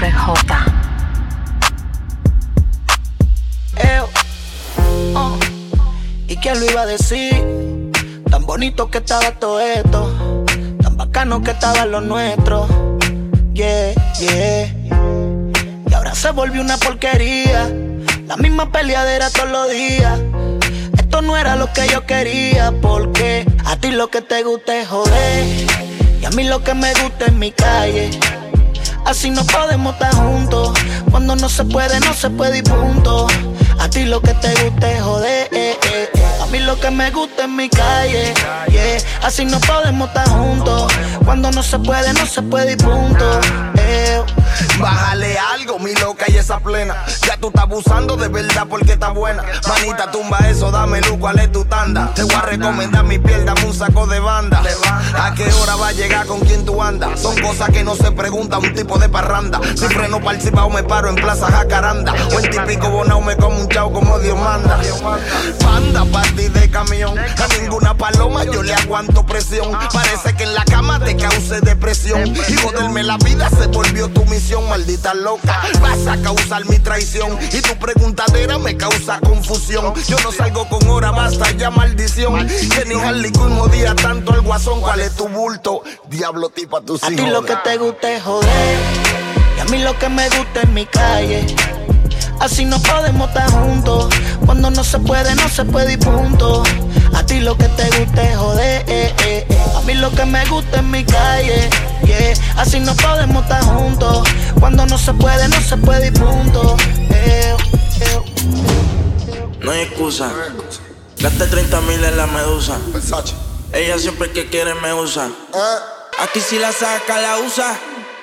RJ. Oh. ¿Y quién lo iba a decir? Tan bonito que estaba todo esto, tan bacano que estaba lo nuestro. Yeah, yeah. Y ahora se volvió una porquería, la misma peleadera todos los días. Esto no era lo que yo quería, porque a ti lo que te gusta es joder, y a mí lo que me gusta es mi calle. Así no podemos estar juntos. Cuando no se puede, no se puede y punto. A ti lo que te gusta es joder. Eh, eh, eh. A mí lo que me gusta es mi calle. Así no podemos estar juntos. Cuando no se puede, no se puede y punto. Bájale algo, mi loca y esa plena. Ya tú estás abusando de verdad porque está buena. Manita, tumba eso, dame luz, cuál es tu tanda. Te voy a recomendar mi piel, dame un saco de banda. ¿A qué hora va a llegar con quién tú andas? Son cosas que no se pregunta un tipo de parranda. Si freno participado me paro en Plaza Jacaranda. O en típico bonao me como un chao como Dios manda. Panda, party de camión. A ninguna paloma yo le aguanto presión. Parece que en la cama te cause depresión. Y joderme la vida se volvió tu misión, maldita loca. Vas a causar mi traición. Y tu preguntadera me causa confusión. Yo no salgo con hora, basta ya maldición. Que ni Harley Quinn odia tanto al guasón. ¿Cuál es tu bulto? Diablo tipo a tus A hijos. ti lo que te gusta es joder. Y a mí lo que me gusta es mi calle. Así no podemos estar juntos. Cuando no se puede, no se puede y punto. A ti lo que te gusta es joder. eh, eh, eh. A mí lo que me gusta es mi calle. Yeah. Así no podemos estar juntos. Cuando no se puede, no se puede y punto. Eh, eh. No hay excusa. Gasté 30 mil en la medusa. Versace. Ella siempre que quiere me usa. Eh, Aquí si la saca, la usa.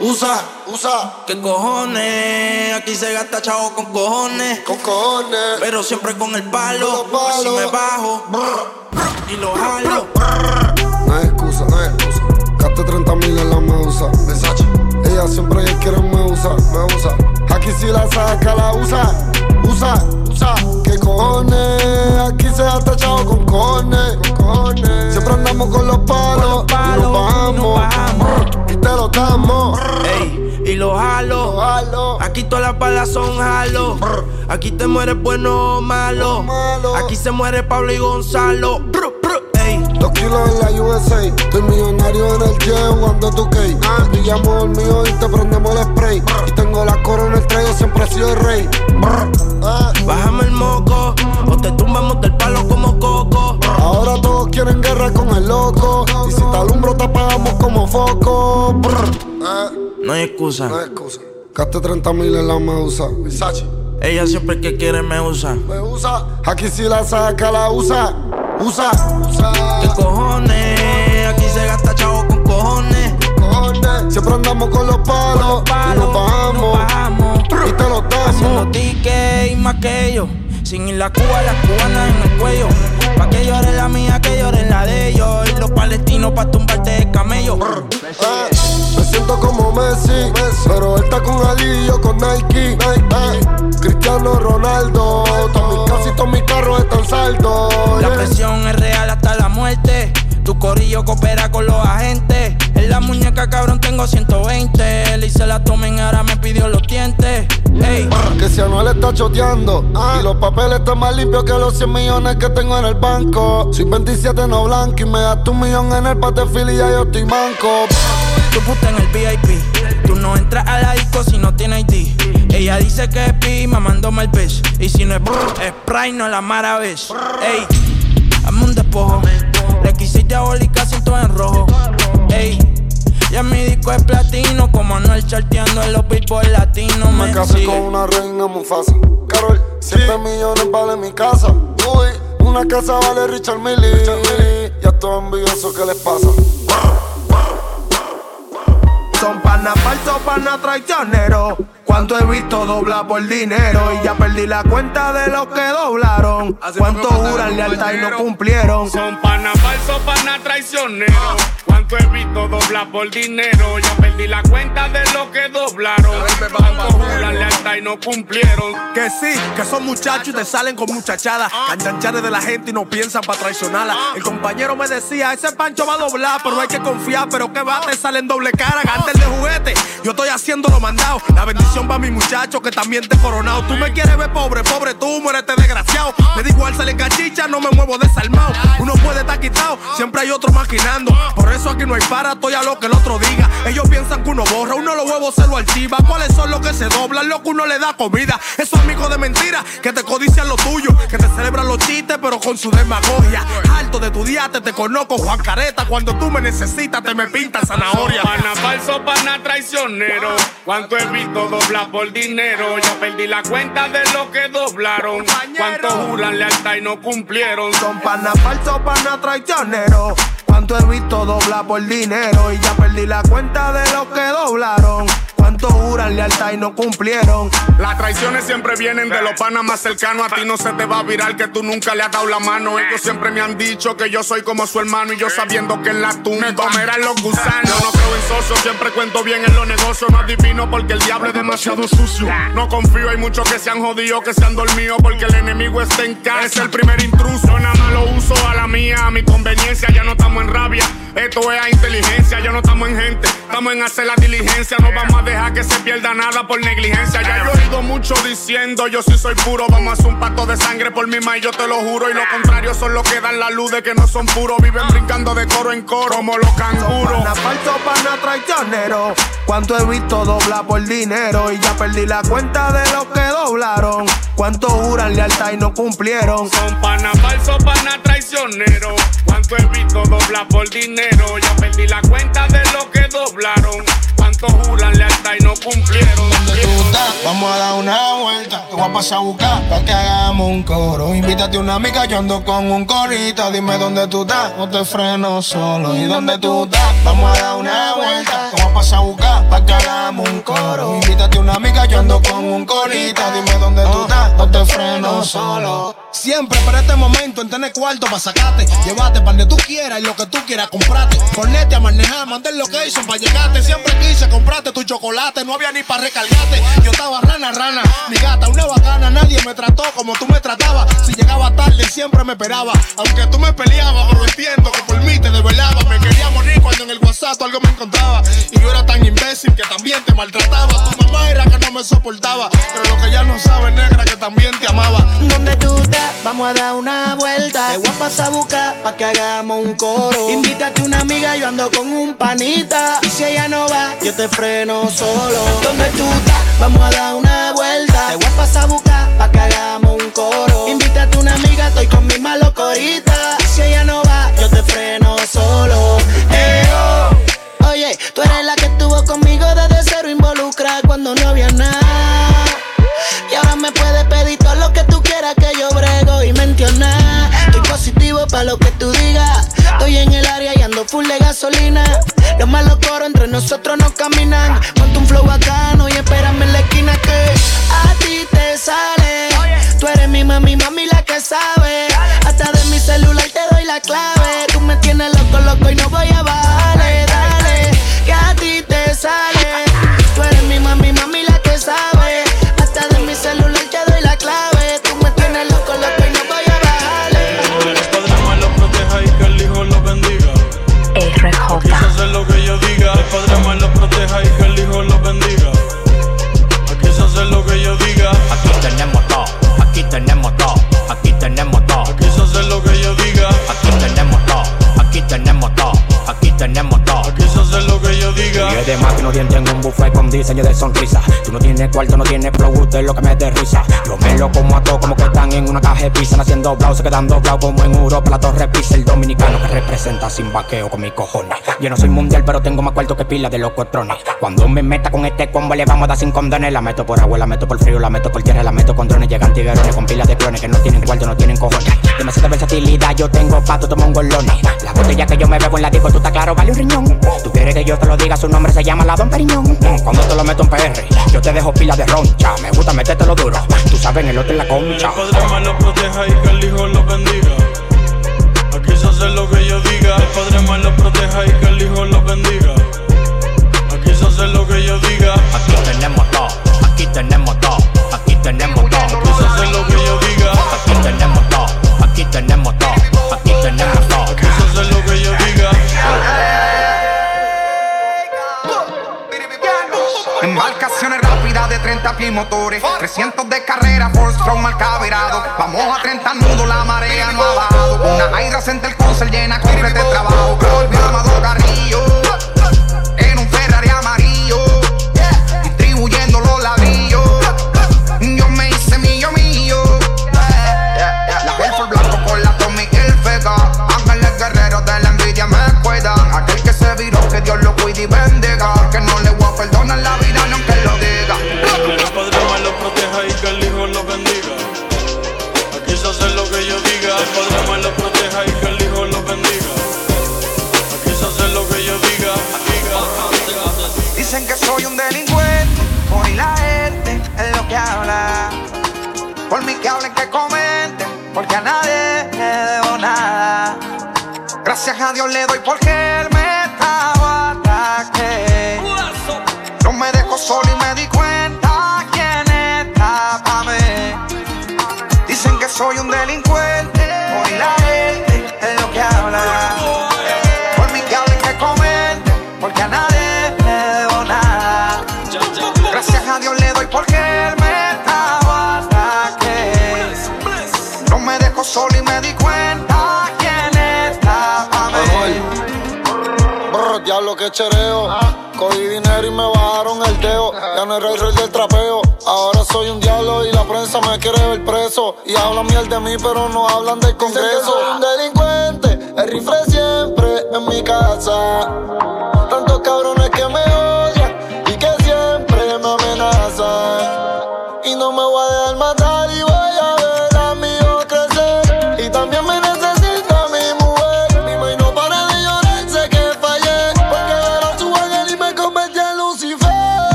Usa. usa ¿Qué cojones? Aquí se gasta chavo con cojones. con cojones. Pero siempre con el palo. Con los palos. Si me bajo y lo jalo. No hay excusa, no hay excusa. Gasté 30 mil en la medusa. Versace. Ella siempre que quiere me usa, me usa. Aquí si la saca, la usa. Usa, usa. ¿Qué cojones? Aquí se gasta chavo con cojones. Con cojones. Siempre andamos con los palos. palos, y nos bajamos. y nos bajamos. Y te lo damos. Ey, y lo jalo. Jalo. Aquí todas las balas son jalo. Aquí te mueres bueno o malo. Malo. Aquí se muere Pablo y Gonzalo. Brr, brr, Ey. Dos kilos en la USA. Estoy millonario en el jet jugando tu K. Te pillamos el mío y te prendemos el spray. Y tengo la corona, el traigo siempre he sido el rey. Ah. Bájame el moco o te tumbamos del palo como coco. Ahora todos quieren guerra con el loco. Y si te alumbro, te apagamos como foco. Ah. No hay excusa. No hay excusa. Gasté 30 mil en la medusa. Versace. Ella siempre que quiere me usa. Me usa. Aquí si la saca, la usa. Usa. Usa. ¿Qué cojones? Aquí se gasta chavo con cojones. Cojones. Siempre andamos con los palos. y nos bajamos. bajamos. Y te los Haciendo damos. tickets y más que ellos. Sin ir la Cuba, las cubanas en el cuello. Pa' que llore la mía, que llore la de ellos. Y los palestinos pa' tumbarte de camello. Ah, siento como Messi, pero él está con Ali y yo con Nike. Ah, Cristiano Ronaldo, todos mis casi todos mis carros están saldos. La presión es real hasta la muerte. Tu corillo coopera con los agentes. En la muñeca, cabrón, tengo 120. Le hice la tomen, ahora me pidió los dientes. Ey, Que si Anuel está choteando Y los papeles están más limpios que los 100 millones que tengo en el banco Soy 27 no blanco y me das tu millón en el patefil y ya yo estoy manco tu puta en el VIP. Tú no entras a la disco si no tienes ID. Ella dice que es pi, mamándome el beso. Y si no es brr, es Sprite, no la maravilla. Ey, hazme un despojo. Le quise diabólica, siento en rojo. Ey, ya mi disco es platino. Como Anuel charteando en los billboard latinos. Me Me casé sigue. con una reina Mufasa Carol, 7 millones vale mi casa Uy, una casa vale Richard Mille Ya estoy envidioso, ¿qué les pasa? Son pana falsos, pana traicioneros. Cuánto he visto doblar por dinero y ya perdí la cuenta de los que doblaron. Cuánto juran lealtad y no cumplieron. Son pana falsos, pana traicioneros. Cuánto he visto doblar por dinero. Ya perdí la cuenta de lo que doblaron. Cuánto juran lealtad y no cumplieron. Que sí, que son muchachos y te salen con muchachadas. Canchanchares de la gente y no piensan para traicionarla. El compañero me decía, ese pancho va a doblar, pero hay que confiar. Pero que va, te salen doble cara, gante de juguete. Yo estoy haciendo lo mandado. La bendición va a mi muchacho que también te coronado. Tú me quieres ver pobre, pobre, tú muérete desgraciado. Me da igual sale cachicha, no me muevo desarmado. Uno puede estar quitado, siempre hay otro maquinando. Por eso aquí no hay para, estoy a lo que el otro diga. Ellos piensan que uno borra, uno los huevos se lo archiva. ¿Cuáles son los que se doblan? Lo que uno le da comida. Esos amigos de mentira que te codician lo tuyo, que te celebran los chistes, pero con su demagogia. Alto de tu diate, te conozco, Juan Careta. Cuando tú me necesitas, te me pintas zanahoria. Pana falso, pana traicionero. Cuánto he visto doblar por dinero. Ya perdí la cuenta de lo que doblaron. Cuánto juran lealtad y no cumplieron. Son pana falso, pana traicionero. Cuánto he visto doblar por dinero. Y ya perdí la cuenta de lo que doblaron. Cuánto juran lealtad y no cumplieron. Las traiciones siempre vienen de los panas más cercanos. A ti no se te va a virar que tú nunca le has dado la mano. Ellos siempre me han dicho que yo soy como su hermano. Y yo sabiendo que en la tumba me comerán los gusanos. Yo no creo en socios, siempre cuento bien en los negocios. No adivino porque el diablo es demasiado sucio. No confío, hay muchos que se han jodido, que se han dormido porque el enemigo está en casa. Es el primer intruso. Yo nada más lo uso a la mía, a mi conveniencia. Ya no estamos en rabia. Esto es a inteligencia, ya no estamos en gente. Estamos en hacer la diligencia. No vamos a dejar que se pierda nada por negligencia. Ya yo he oído mucho diciendo, yo sí soy puro. Vamos a hacer un pacto de sangre por mi ma y yo te lo juro. Y lo contrario son los que dan la luz de que no son puros. Viven brincando de coro en coro como los canguros. Falso, pana traicionero. Cuánto he visto doblar por dinero. Y ya perdí la cuenta de lo que doblaron. Cuánto juran lealtad y no cumplieron. Son pana falso, pana traicionero. Cuánto he visto doblar por dinero. Ya perdí la cuenta de lo que doblaron. Cuánto juran lealtad y no cumplieron. ¿Dónde tú estás? Vamos a dar una vuelta. Te voy a pasar buscar para que hagamos un coro. Invítate una amiga, yo ando con un corito. Dime dónde tú estás, no te freno solo. ¿Y dónde tú estás? Vamos a dar una vuelta. Te voy a pasar buscar para que hagamos un coro. Invítate una amiga, yo ando con un corito. Dime dónde tú estás, no te freno solo. Siempre para este momento en tener cuarto para sacarte. Llevarte para donde tú quieras y lo que tú quieras comprarte. Ponete a manejar, mandar location para llegarte. Siempre quise comprarte tu chocolate, no había ni para recargarte. Yo estaba mi gata, una bacana. Nadie me trató como tú me tratabas. Si llegaba tarde, siempre me esperaba. Aunque tú me peleabas, pero entiendo que por mí te desvelaba. Me quería morir cuando en el WhatsApp algo me encontraba. Y yo era tan imbécil que también te maltrataba. Tu mamá era que no me soportaba. Pero lo que ya no sabe, negra, que también te amaba. ¿Dónde tú estás? Vamos a dar una vuelta. Te voy a pasar a buscar pa' que hagamos un coro. Invítate una amiga, yo ando con un panita. Y si ella no va, yo te freno solo. ¿Dónde tú estás? Vamos a dar una vuelta. Te voy a pasar a buscar pa' que hagamos un coro. Invítate una amiga, estoy con mi malo corita. Tienes loco, loco de sonrisa. Tú no tienes cuarto, no tienes flow, usted es lo que me dé risa. Yo me lo como a todos como que en una caja de pizza, haciendo blau, se quedan doblados como en Europa, la torre pisa. El dominicano que representa sin vaqueo con mis cojones. Yo no soy mundial, pero tengo más cuarto que pila de los cuatrones. Cuando me meta con este combo, le vamos a dar sin condones. La meto por agua, la meto por frío, la meto por tierra, la meto con drones. Llegan tiguerones con pilas de clones que no tienen cuarto, no tienen cojones. Demasiada versatilidad, yo tengo pato, tomo un golones. La botella que yo me bebo en la disco, tú estás claro, vale un riñón. Tú quieres que yo te lo diga, su nombre se llama la Don Periñón. Cuando te lo meto en PR, yo te dejo pila de roncha. Me gusta metértelo duro, tú sabes, en el otro en la concha alma lo proteja y que el hijo lo bendiga. Aquí se hace lo que yo diga. El padre más lo proteja y que el hijo lo bendiga. Aquí se hace lo que yo diga. Aquí tenemos todo, aquí tenemos todo, aquí tenemos todo. Aquí se hace lo que yo diga. Aquí tenemos motores. 300 de carrera, Force Strong marca virado. Vamos a 30 nudos, la marea no ha bajado. Una Hydra Center Concert llena, corre de trabajo. Volvió Amado Carrillo. En un Ferrari amarillo. Distribuyendo los ladrillos. Yo me hice mío mío. La Air blanco con la Tommy Vega. Ángeles guerreros de la envidia me cuidan. Aquel que se viró, que Dios lo cuide y bendiga. Que no le voy a perdonar la Brr, diablo que chereo. Cogí dinero y me bajaron el dedo. Ya no era el rey del trapeo. Ahora soy un diablo y la prensa me quiere ver preso. Y hablan miel de mí, pero no hablan del congreso. Soy un delincuente, el rifle siempre en mi casa.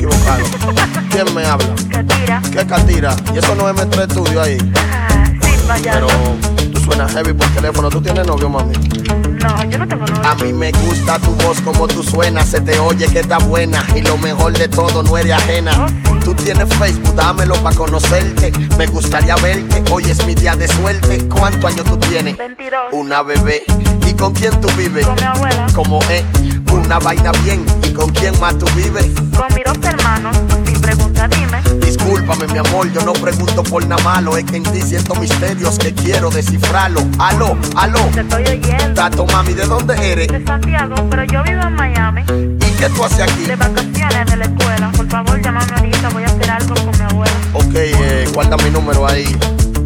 Equivocado? ¿Quién me habla? Catira. ¿Qué catira? ¿Y eso no es Metro Estudio ahí? Ah, sí, vaya. Pero tú suenas heavy por teléfono. ¿Tú tienes novio, mami? No, yo no tengo novio. A mí me gusta tu voz como tú suenas, se te oye que está buena y lo mejor de todo no eres ajena. Tú tienes Facebook, dámelo para conocerte. Me gustaría verte, hoy es mi día de suerte. ¿Cuántos años tú tienes? 22. Una bebé. ¿Y con quién tú vives? Con mi abuela. Como es, una vaina bien. ¿Y con quién más tú vives? Con mis dos hermanos, sin pregunta, dime. Discúlpame, mi amor, yo no pregunto por nada malo. Es que en ti siento misterios que quiero descifrarlo. Aló, aló. Te estoy oyendo. Tato, mami, ¿de dónde eres? De Santiago, pero yo vivo en Miami. ¿Y qué tú haces aquí? De vacaciones de la escuela. Por favor, llámame ahorita, voy a hacer algo con mi abuela. Ok, eh, guarda mi número ahí.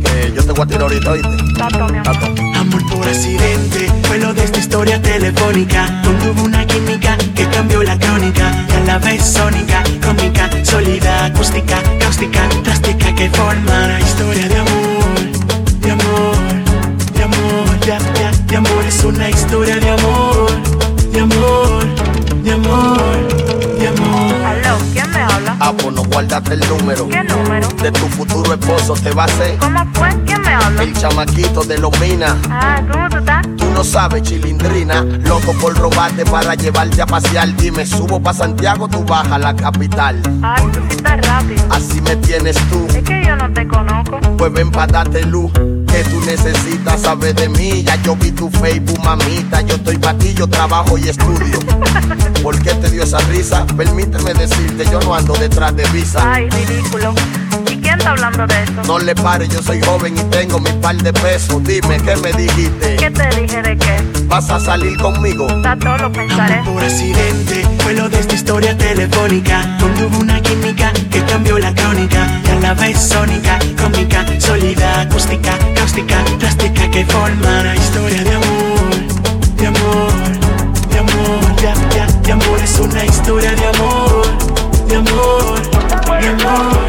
Que yo te voy a tirar ahorita, ¿oíste? Tato, mi amor. Tato. Amor por accidente, fue lo de esta historia telefónica. Contuvo una química crónica. Y a la vez sónica, cómica, sólida, acústica, cáustica, drástica que forma una historia de amor, de amor, de amor, de, de, de amor. Es una historia de amor, de amor, de amor, de amor. Aló, ¿quién me habla? Ah, pues no guardaste el número. ¿Qué número? De tu futuro esposo te va a ser ¿Cómo fue? ¿Quién me habla? el chamaquito de los minas. Ah, ¿cómo tú estás? No sabes, chilindrina, loco por robarte para llevarte a pasear. Dime, subo pa' Santiago, tú bajas a la capital. Ay, tú sí estás rápido. Así me tienes tú. Es que yo no te conozco. Pues ven pa' darte luz. Que tú necesitas saber de mí. Ya yo vi tu Facebook, mamita. Yo estoy pa' ti, yo trabajo y estudio. ¿Por qué te dio esa risa? Permíteme decirte, yo no ando detrás de visa. Ay, ridículo. ¿Y quién está hablando de eso? No le pares, yo soy joven y tengo mi par de pesos. Dime, ¿qué me dijiste? ¿Qué te dije de qué? ¿Vas a salir conmigo? Tato, lo pensaré. Amor por accidente, fue lo de esta historia telefónica. Contuvo una química que cambió la crónica. Y a la vez sónica, cómica, sólida, acústica, cáustica, drástica que forma una historia de amor, de amor, de amor, de, de amor. Es una historia de amor, de amor, de amor.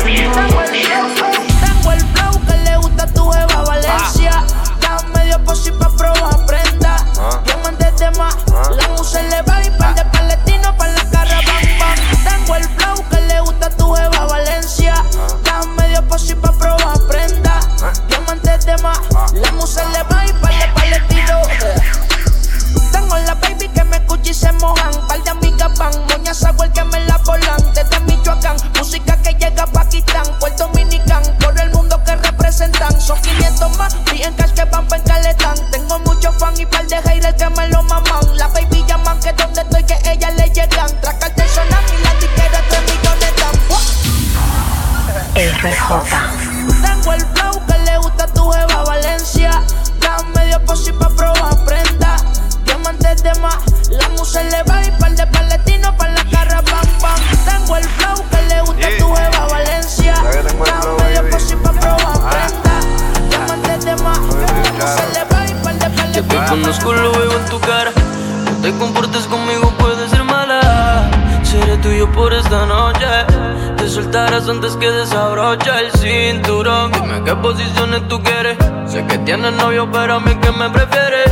Antes que desabrocha el cinturón. Dime qué posiciones tú quieres. Sé que tienes novio, pero a mí que me prefieres.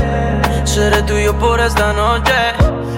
Seré tuyo por esta noche.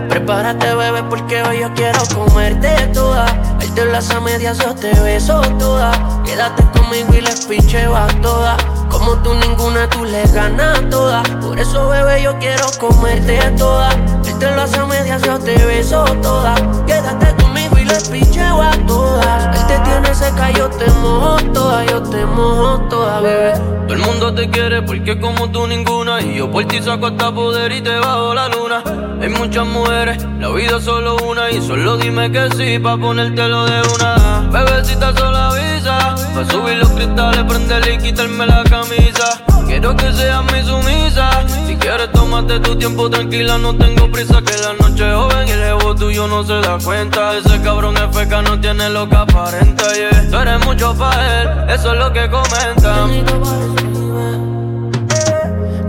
Prepárate, bebé, porque hoy yo quiero comerte toda. Él te las a medias, yo te beso toda. Quédate conmigo y les pincheo a toda. Como tú ninguna, tú le ganas toda. Por eso, bebé, yo quiero comerte toda. Él te las a medias, yo te beso toda. Quédate conmigo y les pincheo a todas. Él te tiene seca, yo te mojo toda. Yo te mojo toda, bebé. Todo el mundo te quiere porque como tú ninguna Y yo por ti saco hasta poder y te bajo la luna Hay muchas mujeres, la vida es solo una Y solo dime que sí pa' ponértelo de una Bebecita solo avisa Pa' subir los cristales, prenderle y quitarme la camisa Quiero que seas mi sumisa. Si quieres tómate tu tiempo tranquila. No tengo prisa que la noche joven Y el ego tuyo no se da cuenta. Ese cabrón es feca, no tiene lo que aparenta yeah. Tú eres mucho pa' él, eso es lo que comentan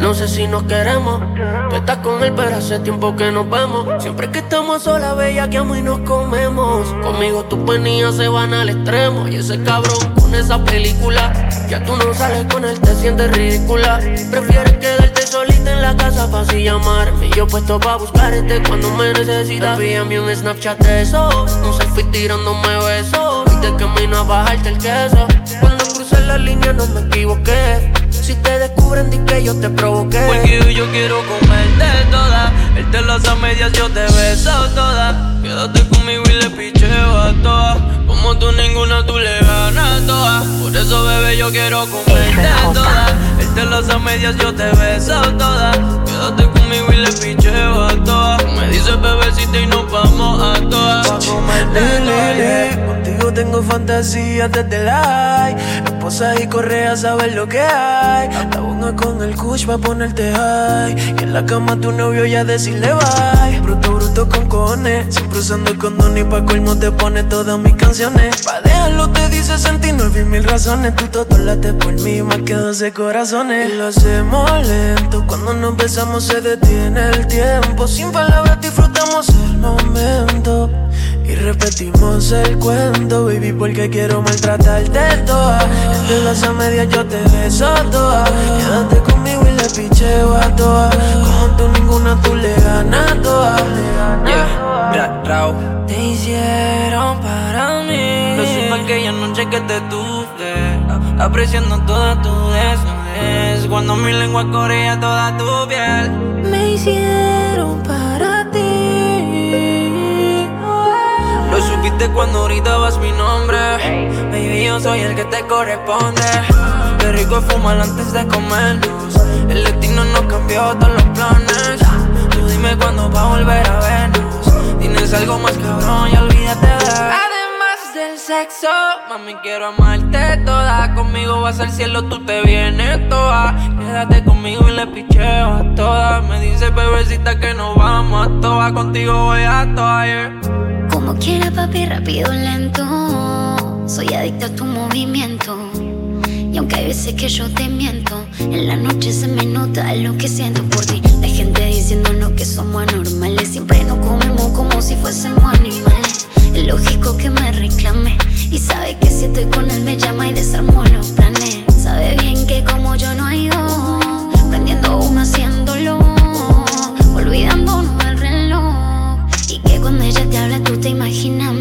No sé si nos queremos. Tú estás con él, pero hace tiempo que nos vemos. Siempre que estamos solas, bella, que y nos comemos. Conmigo tus penillas se van al extremo. Y ese cabrón con esa película. Ya tú no sales con él, te sientes ridícula. Prefieres quedarte solita en la casa para así llamarme. Yo puesto pa' buscarte cuando me necesitas. Envíame un Snapchat de eso. Un selfie tirándome besos. Y te camino a bajarte el queso. Cuando crucé la línea no me equivoqué. Si te descubren, di que yo te provoqué. Porque yo quiero comerte toda. Él te las a medias, yo te beso toda. Quédate conmigo y le picheo a todas. Como tú ninguna, tú le ganas toda. Por eso, bebé, yo quiero comerte toda. Él te las a medias, yo te beso toda. Quédate conmigo y le picheo a todas. Me dices bebecita y nos vamos a todas. Tengo fantasías desde like. Esposas y correas, sabes lo que hay. La pongo con el kush pa' ponerte high. Y en la cama tu novio ya decirle bye. Bruto, bruto con cojones. Siempre usando condón y pa' colmo te pone todas mis canciones. Pa' dejarlo te dice 69 mil razones. Tú todo late por mí, más que 12 corazones. Lo hacemos lento. Cuando nos besamos se detiene el tiempo. Sin palabras disfrutamos el momento. Y repetimos el cuento, baby, porque quiero maltratarte toda. Entre las a medias yo te beso toda. Quédate conmigo y le picheo a todas. Como tú ninguna, tú le ganas toda. Yeah, ra, rao. Te hicieron para mí. Lo supe aquella noche que te tuve, apreciando toda tu desnudez. Cuando mi lengua corría toda tu piel. Me hicieron para supiste cuando gritabas mi nombre. Baby, yo soy el que te corresponde. Qué rico fumar antes de comernos. El destino nos cambió todos los planes. Tú dime cuándo va a volver a vernos. Tienes algo más cabrón y olvídate de. Además del sexo, mami, quiero amarte toda. Conmigo vas al cielo, tú te vienes toda. Quédate conmigo y le picheo a todas. Me dice bebecita que nos vamos a todas. Contigo voy a todas, yeah. Como quiera, papi, rápido, lento. Soy adicto a tu movimiento. Y aunque hay veces que yo te miento, en la noche se me nota lo que siento por ti. Hay gente diciéndonos que somos anormales, siempre nos comemos como si fuésemos animales. Es lógico que me reclame y sabe que si estoy con él me llama y desarmo los planes. Sabe bien que como yo no hay dos, prendiendo uno haciéndolo, olvidándonos te imaginas